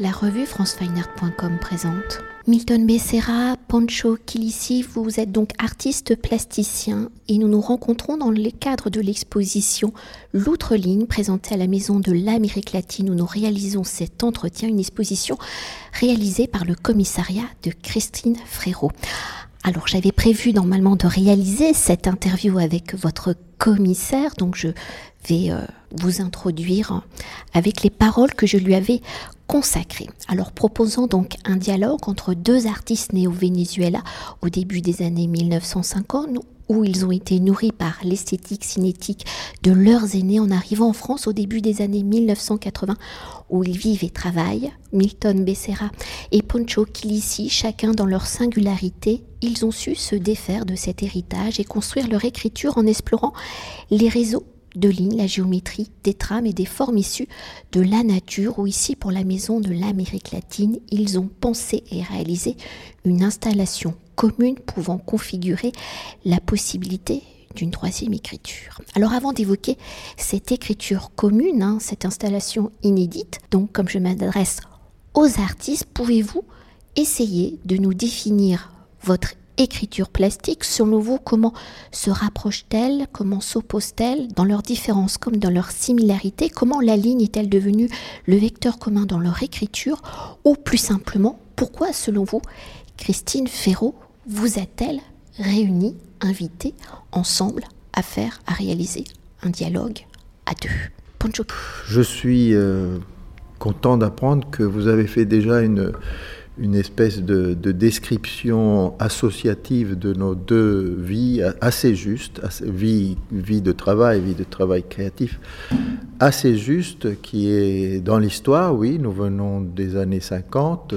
La revue francefineart.com présente. Milton Becerra, Pancho Kilissi, vous êtes donc artiste plasticien et nous nous rencontrons dans le cadre de l'exposition L'outre ligne présentée à la Maison de l'Amérique latine où nous réalisons cet entretien, une exposition réalisée par le commissariat de Christine Frérot. Alors j'avais prévu normalement de réaliser cette interview avec votre commissaire, donc je vais euh, vous introduire avec les paroles que je lui avais consacrées. Alors proposant donc un dialogue entre deux artistes nés au Venezuela au début des années 1950 où ils ont été nourris par l'esthétique cinétique de leurs aînés en arrivant en France au début des années 1980, où ils vivent et travaillent. Milton Becerra et Poncho Kilissi, chacun dans leur singularité, ils ont su se défaire de cet héritage et construire leur écriture en explorant les réseaux de lignes, la géométrie, des trames et des formes issues de la nature, ou ici pour la Maison de l'Amérique latine, ils ont pensé et réalisé une installation commune pouvant configurer la possibilité d'une troisième écriture. Alors avant d'évoquer cette écriture commune, hein, cette installation inédite, donc comme je m'adresse aux artistes, pouvez-vous essayer de nous définir votre écriture plastique, selon vous, comment se rapproche-t-elle, comment s'oppose-t-elle dans leurs différences comme dans leurs similarités, comment la ligne est-elle devenue le vecteur commun dans leur écriture, ou plus simplement, pourquoi, selon vous, Christine Ferraud vous a-t-elle réunis, invités ensemble à faire, à réaliser un dialogue à deux? Poncho. Je suis euh, content d'apprendre que vous avez fait déjà une, une espèce de, description associative de nos deux vies assez juste, vie, vie de travail, vie de travail créatif, assez juste, qui est dans l'histoire, oui, nous venons des années 50,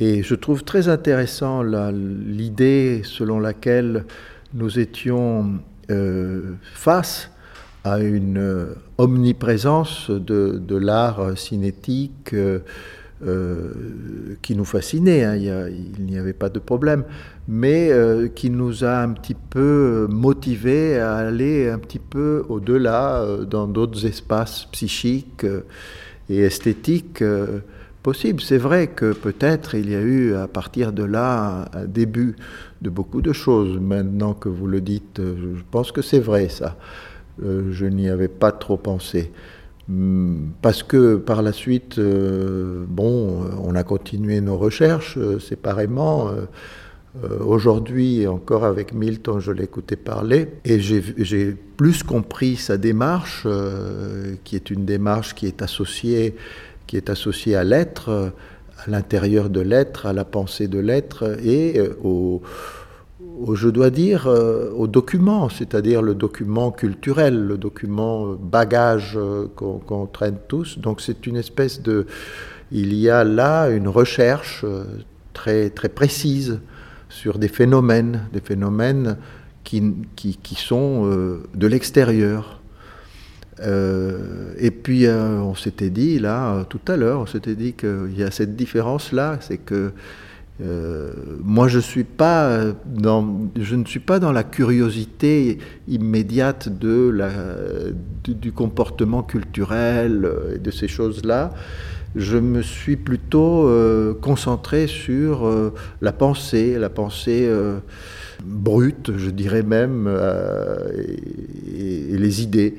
et je trouve très intéressant l'idée selon laquelle nous étions euh, face à une omniprésence de, de l'art cinétique. Euh, euh, qui nous fascinait, hein, il n'y avait pas de problème, mais euh, qui nous a un petit peu motivés à aller un petit peu au-delà euh, dans d'autres espaces psychiques et esthétiques possibles. C'est vrai que peut-être il y a eu à partir de là un début de beaucoup de choses. Maintenant que vous le dites, je pense que c'est vrai ça. je n'y avais pas trop pensé. Hmm, parce que par la suite, euh, bon, on a continué nos recherches euh, séparément. Euh, aujourd'hui, encore avec Milton, je l'écoutais parler et j'ai plus compris sa démarche, qui est une démarche qui est associée, qui est associée à l'être, à l'intérieur de l'être, à la pensée de l'être et au je dois dire, euh, au document, c'est-à-dire le document culturel, le document euh, bagage euh, qu'on traîne tous. Donc c'est une espèce de... Il y a là une recherche très, très précise sur des phénomènes, des phénomènes qui, qui, sont de l'extérieur. et puis on s'était dit là, tout à l'heure, on s'était dit qu'il y a cette différence-là, c'est que euh, moi, dans, je ne suis pas dans la curiosité immédiate du, comportement culturel et de ces choses-là. Je me suis plutôt euh, concentré sur euh, la pensée, la pensée brute, je dirais même, et, les idées.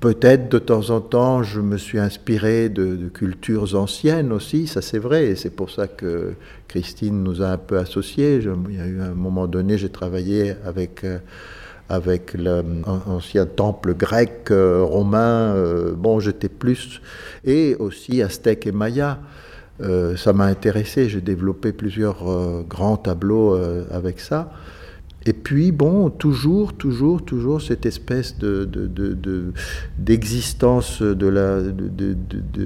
Peut-être de temps en temps, je me suis inspiré de, cultures anciennes aussi, ça c'est vrai, et c'est pour ça que Christine nous a un peu associés. il y a eu un moment donné, j'ai travaillé avec, euh, avec l'ancien temple grec, euh, romain, euh, bon, j'étais plus, et aussi aztèque et maya. ça m'a intéressé, j'ai développé plusieurs grands tableaux avec ça. Et puis, bon, toujours, toujours, toujours cette espèce d'existence, de, de,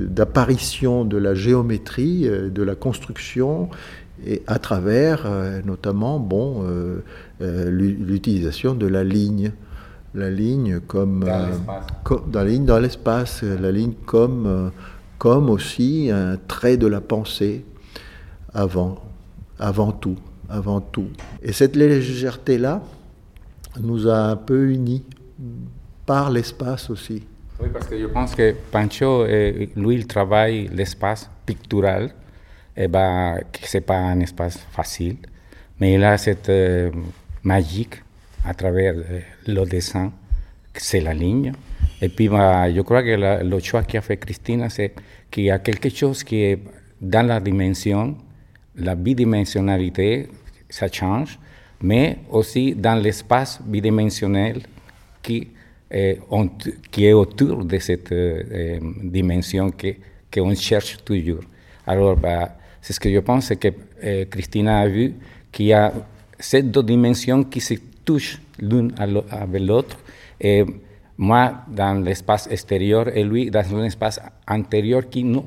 d'apparition de, la géométrie, euh, de la construction, et à travers, euh, notamment, bon, euh, l'utilisation de la ligne. La ligne comme... Dans la ligne dans l'espace, la ligne comme, comme aussi un trait de la pensée avant, avant tout avant tout. Et cette légèreté-là nous a un peu unis par l'espace aussi. Oui, parce que je pense que Pancho, lui, il travaille l'espace pictural, et bah, que ce n'est pas un espace facile, mais il a cette euh, magique à travers euh, le dessin, c'est la ligne. Et puis, bah, je crois que le choix qu'a fait Christina, c'est qu'il y a quelque chose qui est dans la dimension, la bidimensionnalité, ça change, mais aussi dans l'espace bidimensionnel qui, est, autour de cette euh, dimension qu'on cherche toujours. Alors, bah, c'est ce que je pense, c'est que euh, Christina a vu qu'il y a ces deux dimensions qui se touchent l'une avec l'autre. Et moi, dans l'espace extérieur, et lui, dans un espace intérieur qui nous,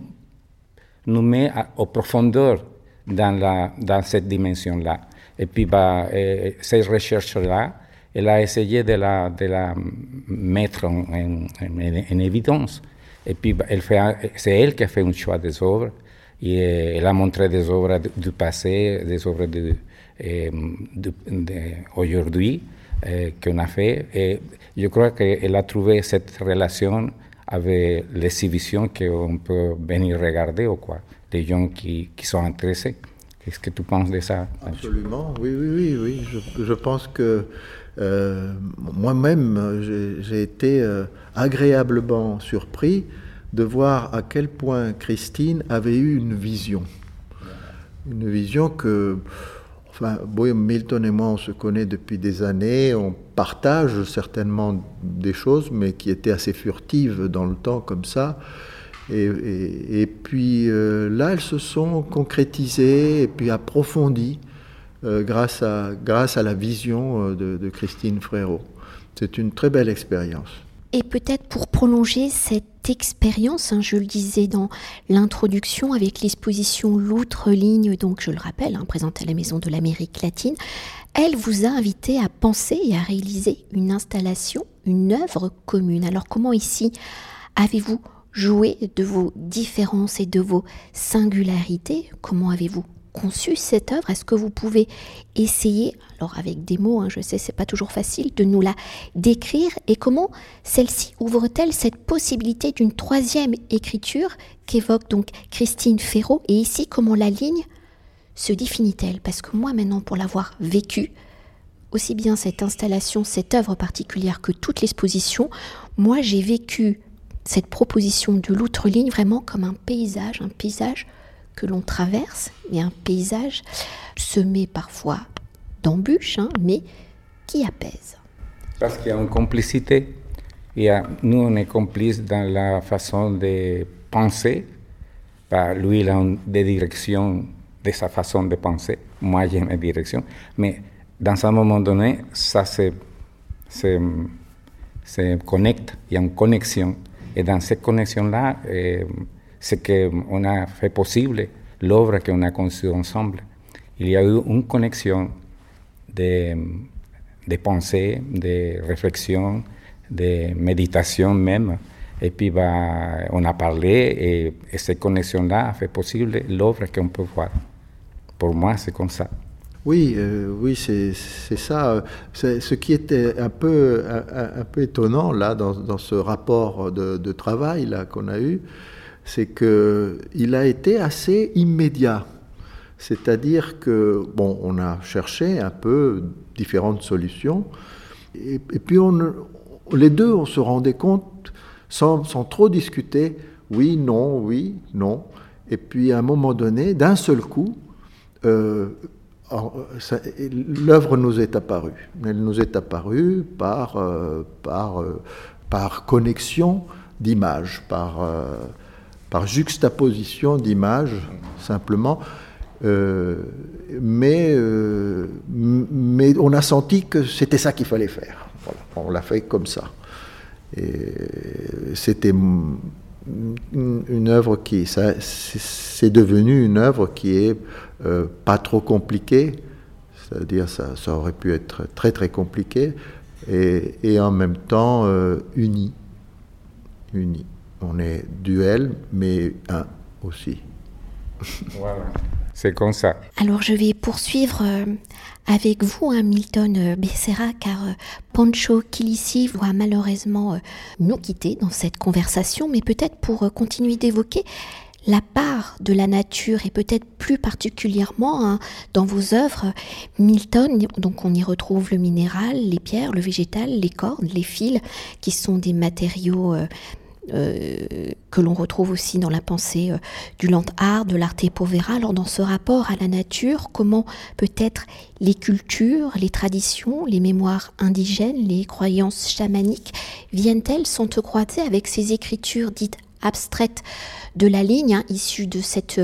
nous met à, aux profondeurs dans cette dimension-là. Et puis, bah, euh, ces recherches-là, elle a essayé de la, de la mettre en, en, en, évidence. Et puis, c'est elle qui a fait un choix des œuvres. Et elle a montré des œuvres du passé, des œuvres d'aujourd'hui de, de, qu'on a fait. Et je crois qu'elle a trouvé cette relation avec l'exhibition qu'on peut venir regarder ou quoi, des gens qui, qui sont intéressés. Qu'est-ce que tu penses de ça? Absolument, oui, oui, oui. oui. Je, pense que euh, moi-même, j'ai été euh, agréablement surpris de voir à quel point Christine avait eu une vision. Une vision que, enfin, Milton et moi, on se connaît depuis des années, on partage certainement des choses, mais qui étaient assez furtives dans le temps comme ça. Et, puis euh, là, elles se sont concrétisées et puis approfondies euh, grâce, à, grâce à la vision euh, de, Christine Frérot. C'est une très belle expérience. Et peut-être pour prolonger cette expérience, hein, je le disais dans l'introduction avec l'exposition L'outre ligne, donc je le rappelle, hein, présentée à la Maison de l'Amérique latine, elle vous a invité à penser et à réaliser une installation, une œuvre commune. Alors comment ici avez-vous joué de vos différences et de vos singularités. Comment avez-vous conçu cette œuvre? Est-ce que vous pouvez essayer, alors avec des mots, hein, je sais c'est pas toujours facile, de nous la décrire. Et comment celle-ci ouvre-t-elle cette possibilité d'une troisième écriture qu'évoque donc Christine Ferraud? Et ici comment la ligne se définit-elle? Parce que moi maintenant pour l'avoir vécu, aussi bien cette installation, cette œuvre particulière que toute l'exposition, moi j'ai vécu cette proposition de l'outre ligne vraiment comme un paysage, un paysage que l'on traverse, mais un paysage semé parfois d'embûches, hein, mais qui apaise. Parce qu'il y a une complicité. Il nous, on est complices dans la façon de penser. Bah, lui, il a des directions de sa façon de penser. Moi, j'ai mes directions. Mais dans un moment donné, ça se connecte. Il y a une connexion. Et dans cette connexion-là, eh, ce qu'on a fait possible, l'œuvre qu'on a conçue ensemble. Y a eu une connexion de, de pensée, de réflexion, de méditation même. Et puis, bah, on a parlé et, cette connexion-là a fait possible l'œuvre qu'on peut voir. Pour moi, c'est comme. Oui, euh, oui, c'est ça. Ce qui était un peu, un, peu étonnant là dans, dans ce rapport de, travail là qu'on a eu, c'est qu'il a été assez immédiat. C'est-à-dire que, bon, on a cherché un peu différentes solutions, et, puis on, les deux, on se rendait compte, sans, sans, trop discuter, oui, non, oui, non. Et puis à un moment donné, d'un seul coup, euh, l'œuvre nous est apparue. Elle nous est apparue par, euh, par, euh, par connexion d'images, par par juxtaposition d'images, simplement. Euh, mais, euh, mais on a senti que c'était ça qu'il fallait faire. on l'a fait comme ça. Et c'était une œuvre qui, c'est devenu une œuvre qui est euh, pas trop compliquée, c'est-à-dire ça, ça aurait pu être très très compliqué, et, et en même temps unie. Unie. On est duel, mais un aussi. Voilà. C'est comme ça. Alors je vais poursuivre euh, avec vous, hein, Milton euh, Becerra, car euh, Pancho Kilissi va malheureusement nous quitter dans cette conversation, mais peut-être pour continuer d'évoquer la part de la nature et peut-être plus particulièrement hein, dans vos œuvres, Milton, donc on y retrouve le minéral, les pierres, le végétal, les cordes, les fils, qui sont des matériaux que l'on retrouve aussi dans la pensée euh, du land art, de l'arte povera. Alors dans ce rapport à la nature, comment peut-être les cultures, les traditions, les mémoires indigènes, les croyances chamaniques viennent-elles s'entrecroiser avec ces écritures dites abstraites de la ligne, hein, issues de cette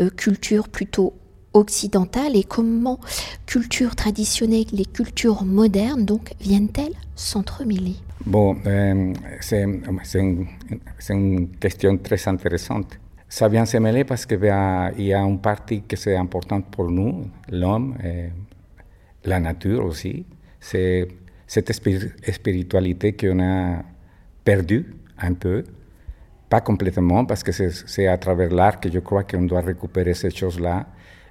euh, culture plutôt occidentale et comment culture traditionnelle et cultures modernes donc viennent-elles s'entremêler? Bon, euh, c'est une, question très intéressante. Ça vient se mêler parce qu'il y a une partie qui est importante pour nous, l'homme, la nature aussi. C'est cette spiritualité qu'on a perdue un peu, pas complètement, parce que c'est à travers l'art que je crois qu'on doit récupérer ces choses-là.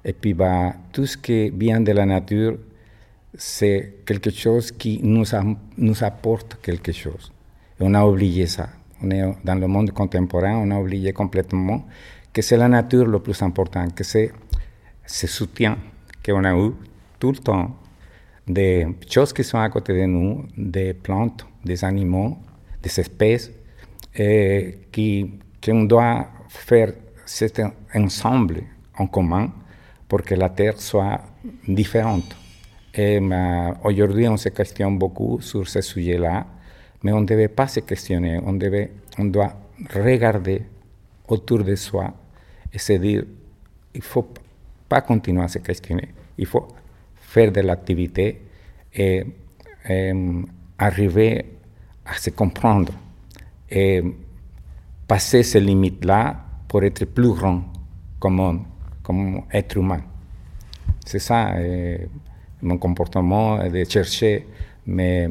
Et puis, bah, tout ce qui vient de la nature, c'est quelque chose qui nous, apporte quelque chose. Et on a oublié ça. Dans le monde contemporain, on a oublié complètement que c'est la nature le plus important, que c'est ce soutien qu'on a eu tout le temps des choses qui sont à côté de nous, des plantes, des animaux, des espèces, qui qu'on doit faire cet ensemble en commun pour que la Terre soit différente. Et aujourd'hui, on se questionne beaucoup sur ce sujet-là, mais on ne devait pas se questionner, on, devait, on doit regarder autour de soi et se dire, il ne faut pas continuer à se questionner, il faut faire de l'activité et, et, arriver à se comprendre et passer ces limites-là pour être plus grand comme homme, comme être humain. C'est ça. Mon comportement de chercher mes,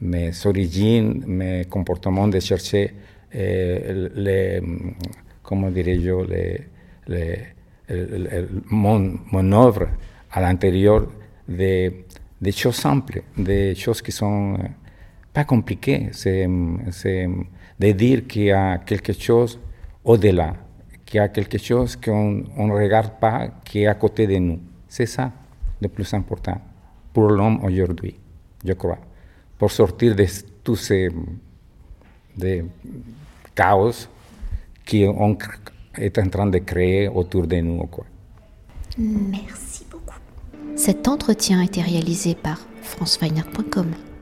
mes origines, mes comportements de chercher les, comment dirais-je, les, les, mon, mon, œuvre à l'intérieur de, des choses simples, des choses qui sont eh, pas compliquées. C'est de dire qu'il y a quelque chose au-delà, qu'il y a quelque chose qu'on ne regarde pas, qui est à côté de nous. C'est ça le plus important pour l'homme aujourd'hui, je crois, pour sortir de tous ces chaos qu'on est en train de créer autour de nous. Merci beaucoup. Cet entretien a été réalisé par franceweiner.com.